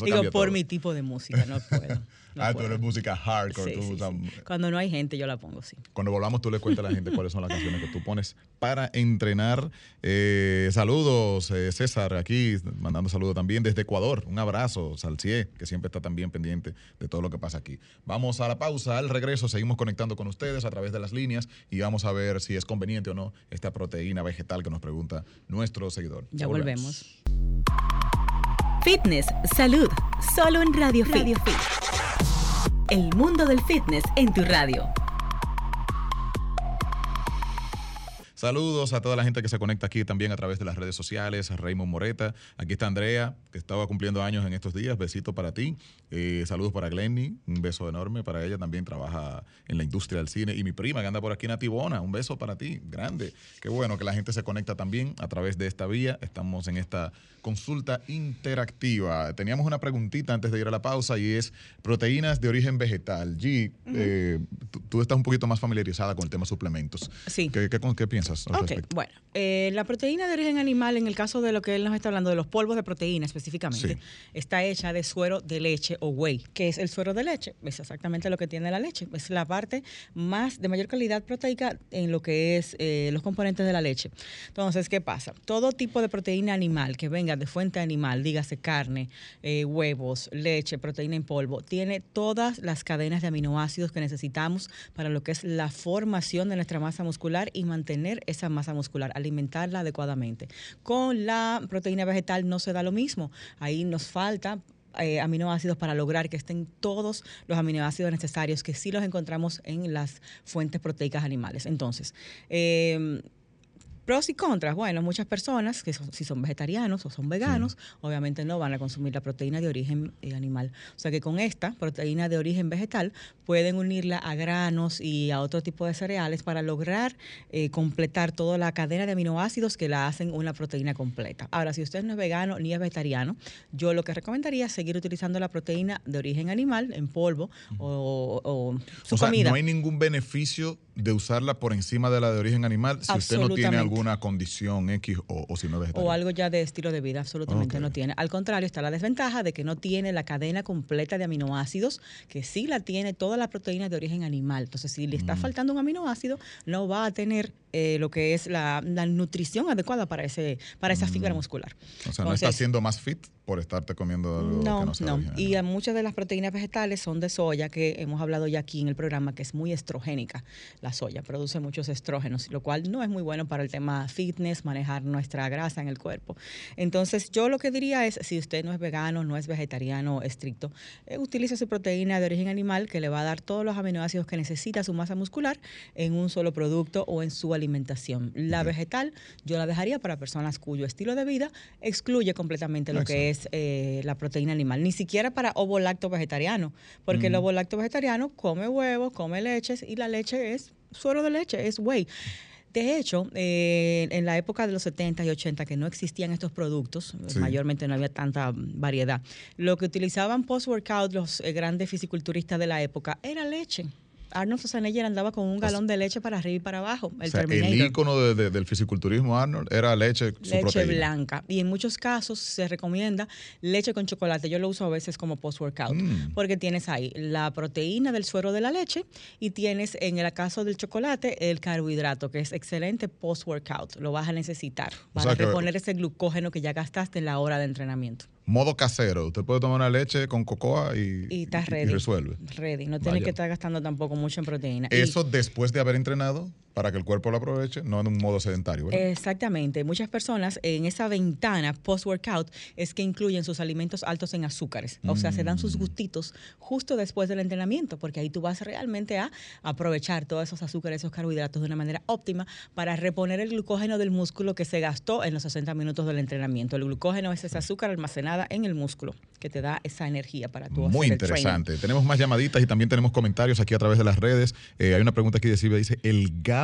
Digo, por mi tipo de música, no puedo. ah, tú eres música hardcore. Cuando no hay gente, yo la pongo, sí. Cuando volvamos, tú le cuentas a la gente cuáles son las canciones que tú pones para entrenar. Eh, saludos, eh, César, aquí mandando saludos también desde Ecuador. Un abrazo, Salcié, que siempre está también pendiente de todo lo que pasa aquí. Vamos a la pausa, al regreso seguimos conectando con ustedes a través de las líneas y vamos a ver si es conveniente o no esta proteína vegetal que nos pregunta nuestro seguidor. Ya, volvemos. Fitness, salud, solo en Radio, Radio Fit. El mundo del fitness en tu radio. Saludos a toda la gente que se conecta aquí también a través de las redes sociales, a Raymond Moreta. Aquí está Andrea, que estaba cumpliendo años en estos días. Besito para ti. Eh, saludos para Glenny, un beso enorme para ella. También trabaja en la industria del cine. Y mi prima que anda por aquí, Natibona, un beso para ti, grande. Qué bueno que la gente se conecta también a través de esta vía. Estamos en esta consulta interactiva. Teníamos una preguntita antes de ir a la pausa y es proteínas de origen vegetal. G, eh, tú, estás un poquito más familiarizada con el tema suplementos. Sí. ¿Qué, qué piensas? Ok, bueno, eh, la proteína de origen animal, en el caso de lo que él nos está hablando, de los polvos de proteína específicamente, está hecha de suero de leche o whey. ¿Qué es el suero de leche? Es exactamente lo que tiene la leche. Es la parte más de mayor calidad proteica en lo que es eh, los componentes de la leche. Entonces, ¿qué pasa? Todo tipo de proteína animal que venga de fuente animal, dígase carne, eh, huevos, leche, proteína en polvo, tiene todas las cadenas de aminoácidos que necesitamos para lo que es la formación de nuestra masa muscular y mantener esa masa muscular, alimentarla adecuadamente. Con la proteína vegetal no se da lo mismo. Ahí nos falta eh, aminoácidos para lograr que estén todos los aminoácidos necesarios que sí los encontramos en las fuentes proteicas animales. Entonces, eh, Pros y contras. Bueno, muchas personas que si son vegetarianos o son veganos, obviamente no van a consumir la proteína de origen eh, animal. O sea que con esta proteína de origen vegetal pueden unirla a granos y a otro tipo de cereales para lograr eh, completar toda la cadena de aminoácidos que la hacen una proteína completa. Ahora, si usted no es vegano ni es vegetariano, yo lo que recomendaría es seguir utilizando la proteína de origen animal en polvo o, su comida. no hay ningún beneficio de usarla por encima de la de origen animal si usted no tiene alguna condición X o, si no vegetariano. O algo ya de estilo de vida, absolutamente no tiene. Al contrario, está la desventaja de que no tiene la cadena completa de aminoácidos, que sí la tiene toda la proteína de origen animal. Entonces, si le está mm. faltando un aminoácido, no va a tener eh, lo que es la, nutrición adecuada para ese para esa fibra mm. muscular. O sea, no está haciendo más fit por estarte comiendo algo no, que no, no. Y muchas de las proteínas vegetales son de soya, que hemos hablado ya aquí en el programa, que es muy estrogénica. La soya produce muchos estrógenos, lo cual no es muy bueno para el tema fitness, manejar nuestra grasa en el cuerpo. Entonces, yo lo que diría es, si usted no es vegano, no es vegetariano estricto, eh, utilice su proteína de origen animal que le va a dar todos los aminoácidos que necesita su masa muscular en un solo producto o en su alimentación. La vegetal yo la dejaría para personas cuyo estilo de vida excluye completamente lo que es eh, la proteína animal, ni siquiera para ovo lacto vegetariano, porque el ovo lacto vegetariano come huevos, come leches y la leche es suero de leche, es whey. De hecho, eh, en la época de los 70 y 80 que no existían estos productos, mayormente no había tanta variedad, lo que utilizaban post-workout los eh, grandes fisiculturistas de la época era leche. Arnold Schwarzenegger andaba con un galón de leche para arriba y para abajo. El, o el ícono del fisiculturismo Arnold era leche, su leche blanca. Y en muchos casos se recomienda leche con chocolate. Yo lo uso a veces como post-workout, mm. porque tienes ahí la proteína del suero de la leche y tienes en el caso del chocolate el carbohidrato, que es excelente post-workout. Lo vas a necesitar para reponer ese glucógeno que ya gastaste en la hora de entrenamiento modo casero. Usted puede tomar una leche con cocoa y, y, resuelve. Ready. No tiene que estar gastando tampoco mucho en proteína. ¿Eso después de haber entrenado? Para que el cuerpo lo aproveche, no en un modo sedentario. Exactamente. Muchas personas en esa ventana post-workout es que incluyen sus alimentos altos en azúcares. O sea, se dan sus mm. gustitos justo después del entrenamiento, porque ahí tú vas realmente a aprovechar todos esos azúcares, esos carbohidratos de una manera óptima para reponer el glucógeno del músculo que se gastó en los 60 minutos del entrenamiento. El glucógeno es ese azúcar almacenada en el músculo que te da esa energía para tu Muy interesante. tenemos más llamaditas y también tenemos comentarios aquí a través de las redes. Eh, hay una pregunta aquí de Silvia, dice, el gas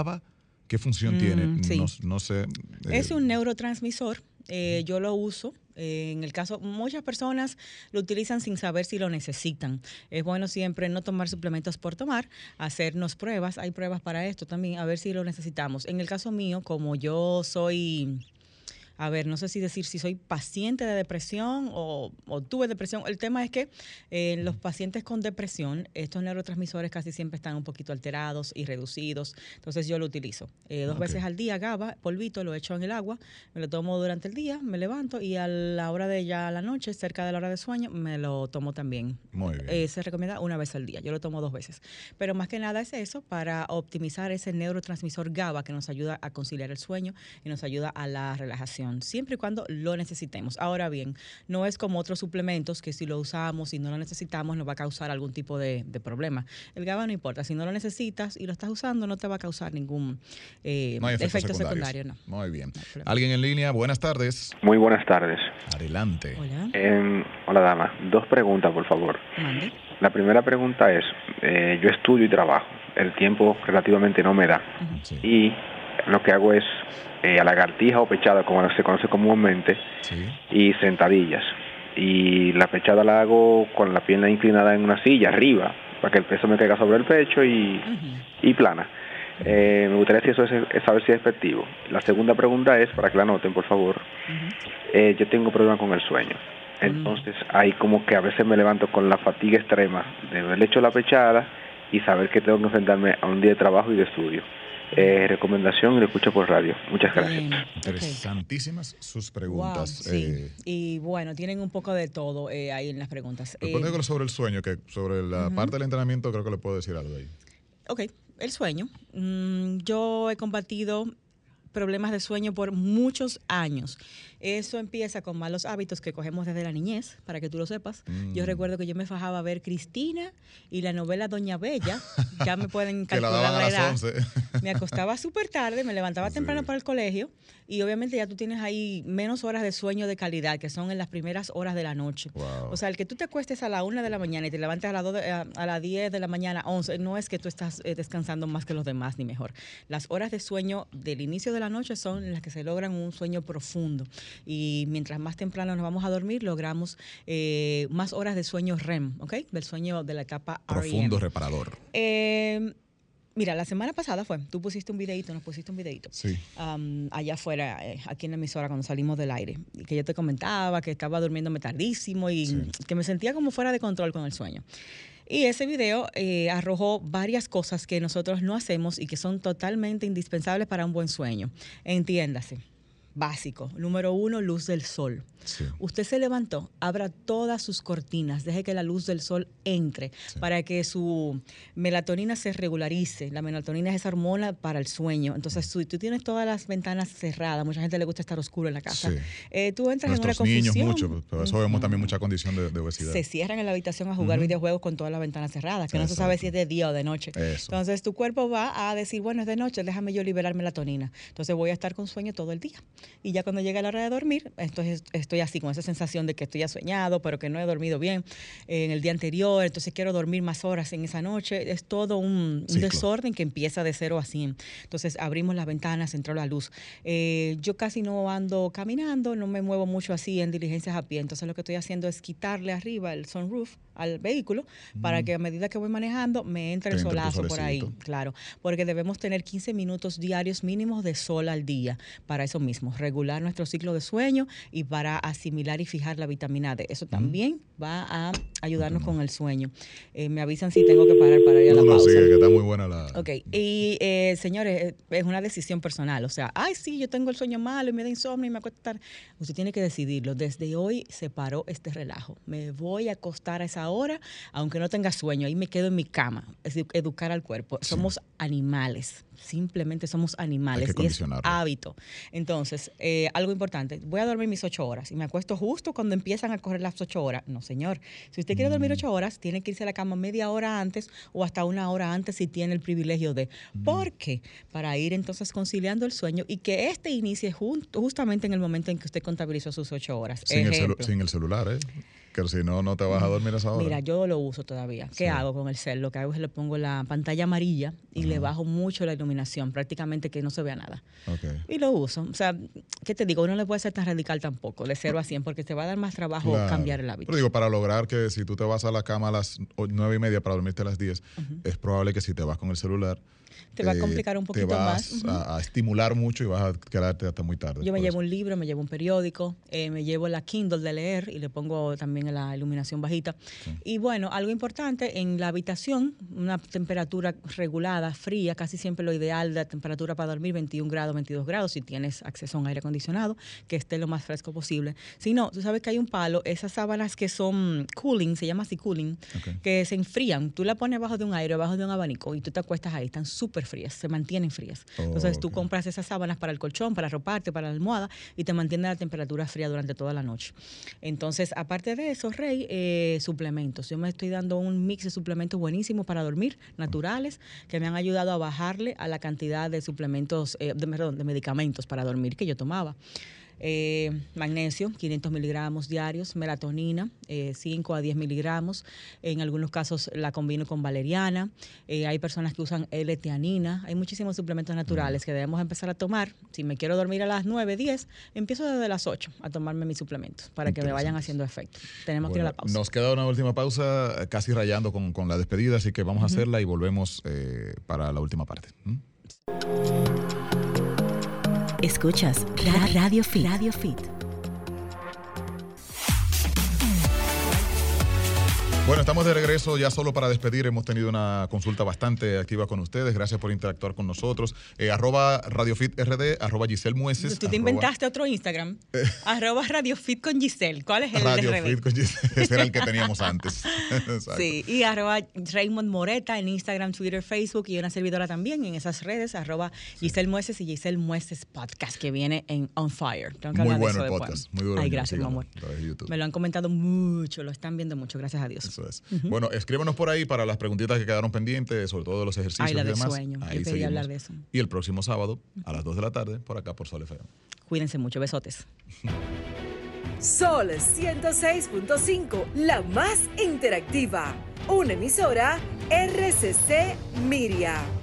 ¿qué función tiene? Mm, no, sé. es eh, un neurotransmisor. Eh, yo lo uso. Eh, en el caso, muchas personas lo utilizan sin saber si lo necesitan. Es bueno siempre no tomar suplementos por tomar, hacernos pruebas. Hay pruebas para esto también, a ver si lo necesitamos. En el caso mío, como yo soy a ver, no sé si decir si soy paciente de depresión o, tuve depresión. El tema es que eh, los pacientes con depresión, estos neurotransmisores casi siempre están un poquito alterados y reducidos. Entonces yo lo utilizo eh, dos veces al día, GABA, polvito, lo echo en el agua, me lo tomo durante el día, me levanto y a la hora de ya la noche, cerca de la hora de sueño, me lo tomo también. Muy bien. Eh, se recomienda una vez al día, yo lo tomo dos veces. Pero más que nada es eso para optimizar ese neurotransmisor GABA que nos ayuda a conciliar el sueño y nos ayuda a la relajación siempre y cuando lo necesitemos. Ahora bien, no es como otros suplementos que si lo usamos y no lo necesitamos nos va a causar algún tipo de, problema. El GABA no importa, si no lo necesitas y lo estás usando no te va a causar ningún eh, efecto secundario. No. Muy bien. ¿Alguien en línea? Buenas tardes. Muy buenas tardes. Adelante. Hola. Em, hola, dama. Dos preguntas, por favor. La primera pregunta es, eh, yo estudio y trabajo, el tiempo relativamente no me da. Y lo que hago es eh, a lagartija o pechada, como se conoce comúnmente, y sentadillas. Y la pechada la hago con la pierna inclinada en una silla, arriba, para que el peso me caiga sobre el pecho y, y plana. Eh, me gustaría si eso es, saber si es efectivo. La segunda pregunta es, para que la anoten, por favor, eh, yo tengo problemas con el sueño. Entonces, hay como que a veces me levanto con la fatiga extrema de haber hecho la pechada y saber que tengo que enfrentarme a un día de trabajo y de estudio eh, recomendación y lo escucho por radio. Muchas gracias. Interesantísimas sus preguntas. Eh. y bueno, tienen un poco de todo eh, ahí en las preguntas. Respondiendo eh, sobre el sueño, que sobre la parte del entrenamiento creo que le puedo decir algo ahí. Ok, el sueño. Mm, yo he combatido problemas de sueño por muchos años. Eso empieza con malos hábitos que cogemos desde la niñez, para que tú lo sepas. Yo mm. recuerdo que yo me fajaba a ver Cristina y la novela Doña Bella. Ya me pueden calcular la, edad. Me acostaba súper tarde, me levantaba temprano para el colegio y obviamente ya tú tienes ahí menos horas de sueño de calidad, que son en las primeras horas de la noche. O sea, el que tú te acuestes a la una de la mañana y te levantes a, las a, las 10 de la mañana, 11, no es que tú estás eh, descansando más que los demás, ni mejor. Las horas de sueño del inicio de la noche son las que se logran un sueño profundo y mientras más temprano nos vamos a dormir, logramos eh, más horas de sueño REM, ¿ok? Del sueño de la etapa Profundo reparador. Eh, Mira, la semana pasada fue, tú pusiste un videito, nos pusiste un videito. Sí. allá afuera, eh, aquí en la emisora, cuando salimos del aire. Que yo te comentaba que estaba durmiéndome tardísimo y que me sentía como fuera de control con el sueño. Y ese video arrojó varias cosas que nosotros no hacemos y que son totalmente indispensables para un buen sueño. Entiéndase básico. Número uno, luz del sol. Usted se levantó, abra todas sus cortinas, deje que la luz del sol entre para que su melatonina se regularice. La melatonina es esa hormona para el sueño. Entonces, si tú tienes todas las ventanas cerradas, mucha gente le gusta estar oscuro en la casa. Eh, tú entras en una confusión. niños mucho, pero eso vemos también mucha condición de, obesidad. Se cierran en la habitación a jugar videojuegos con todas las ventanas cerradas, que no se sabe si es de día o de noche. Entonces, tu cuerpo va a decir, bueno, es de noche, déjame yo liberar melatonina. Entonces, voy a estar con sueño todo el día y ya cuando llega la hora de dormir, entonces estoy así con esa sensación de que estoy soñado, pero que no he dormido bien en el día anterior, entonces quiero dormir más horas en esa noche. Es todo un, desorden que empieza de cero a 100. Entonces abrimos las ventanas, entró la luz. Eh, yo casi no ando caminando, no me muevo mucho así en diligencias a pie, entonces lo que estoy haciendo es quitarle arriba el sunroof al vehículo para que a medida que voy manejando me entre el solazo por ahí, claro, porque debemos tener 15 minutos diarios mínimos de sol al día para eso mismo, regular nuestro ciclo de sueño y para asimilar y fijar la vitamina D. Eso también va a ayudarnos con el sueño. Eh, me avisan si tengo que parar para ir a la no, pausa. No, sí, que está muy buena la... Ok, y eh, señores, eh, es una decisión personal. O sea, ay, sí, yo tengo el sueño malo y me da insomnio y me acuesto estar... Usted tiene que decidirlo. Desde hoy se paró este relajo. Me voy a acostar a esa hora, aunque no tenga sueño. Ahí me quedo en mi cama. Es educar al cuerpo. Somos animales simplemente somos animales y es hábito. Entonces, eh, algo importante, voy a dormir mis ocho horas y me acuesto justo cuando empiezan a correr las ocho horas. No, señor. Si usted quiere dormir mm. ocho horas, tiene que irse a la cama media hora antes o hasta una hora antes si tiene el privilegio de. Mm. ¿Por qué? Para ir entonces conciliando el sueño y que este inicie justamente en el momento en que usted contabilizó sus ocho horas. Sin, el, sin el celular, ¿eh? Que si no, no te vas a dormir a esa hora. Mira, yo lo uso todavía. ¿Qué hago con el cel? Lo que hago es le pongo la pantalla amarilla y le bajo mucho la iluminación, prácticamente que no se vea nada. Y lo uso. O sea, ¿qué te digo? Uno no le puede ser tan radical tampoco, de 0 a 100, porque te va a dar más trabajo cambiar el hábito. Pero digo, para lograr que si tú te vas a la cama a las nueve y media para dormirte a las 10, es probable que si te vas con el celular, te va a complicar un poquito más. A, a, estimular mucho y vas a quedarte hasta muy tarde. Yo me llevo un libro, me llevo un periódico, eh, me llevo la Kindle de leer y le pongo también la iluminación bajita. Y bueno, algo importante, en la habitación, una temperatura regulada, fría, casi siempre lo ideal, la temperatura para dormir 21 grados, 22 grados, si tienes acceso a un aire acondicionado, que esté lo más fresco posible. Si no, tú sabes que hay un palo, esas sábanas que son cooling, se llama así cooling, que se enfrían. Tú la pones abajo de un aire, abajo de un abanico y tú te acuestas ahí, están súper frías, se mantienen frías. Entonces tú compras esas sábanas para el colchón, para arroparte, para la almohada y te mantiene la temperatura fría durante toda la noche. Entonces, aparte de eso, Rey, eh, suplementos. Yo me estoy dando un mix de suplementos buenísimos para dormir, naturales, que me han ayudado a bajarle a la cantidad de suplementos, eh, de, perdón, de medicamentos para dormir que yo tomaba. Eh, magnesio, 500 miligramos diarios, melatonina, 5 eh, a 10 miligramos. En algunos casos la combino con valeriana. Eh, hay personas que usan L-teanina. Hay muchísimos suplementos naturales que debemos empezar a tomar. Si me quiero dormir a las 9, 10, empiezo desde las 8 a tomarme mis suplementos para que me vayan haciendo efecto. Tenemos que ir a la pausa. Nos queda una última pausa, casi rayando con, la despedida, así que vamos a hacerla y volvemos para la última parte. Escuchas Radio Fit. Radio Fit. Bueno, estamos de regreso ya solo para despedir. Hemos tenido una consulta bastante activa con ustedes. Gracias por interactuar con nosotros. Eh, arroba RadioFitRD, arroba Giselle Mueces. Tú te inventaste otro Instagram. arroba RadioFit con Giselle. ¿Cuál es el RadioFit con Giselle. Ese era el que teníamos antes. sí, y arroba Raymond Moreta en Instagram, Twitter, Facebook y una servidora también en esas redes, arroba Giselle Mueces y Giselle Mueces Podcast, que viene en On Fire. muy bueno el podcast. Muy duro. Ay, gracias, mi amor. Me lo han comentado mucho, lo están viendo mucho, gracias a Dios. Bueno, escríbanos por ahí para las preguntitas que quedaron pendientes, sobre todo de los ejercicios y demás. Sueño. Ahí hablar de eso. Y el próximo sábado a las 2 de la tarde por acá por Sol FM. Cuídense mucho, besotes. Sol 106.5, la más interactiva. Una emisora RCC Miria.